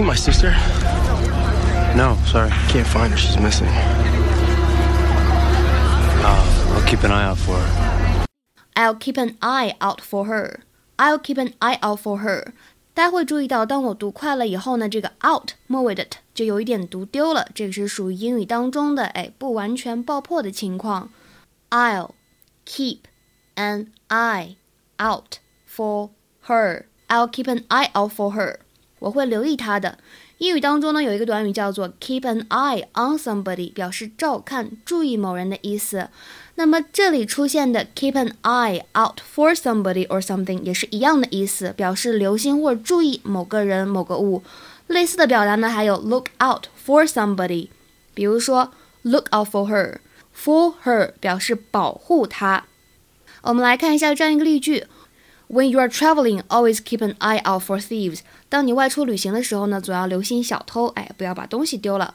See my sister? No, sorry. Can't find her. She's missing. Uh, I'll keep an eye out for her. I'll keep an eye out for her. I'll keep an eye out for her. 大家会注意到，当我读快了以后呢，这个 out 末尾的 t 就有一点读丢了，这个是属于英语当中的哎不完全爆破的情况。I'll keep an eye out for her. I'll keep an eye out for her. 我会留意他的。英语当中呢，有一个短语叫做 keep an eye on somebody，表示照看、注意某人的意思。那么这里出现的 keep an eye out for somebody or something 也是一样的意思，表示留心或注意某个人、某个物。类似的表达呢，还有 look out for somebody，比如说 look out for her，for her 表示保护她。我们来看一下这样一个例句：When you are traveling, always keep an eye out for thieves。当你外出旅行的时候呢，总要留心小偷，哎，不要把东西丢了。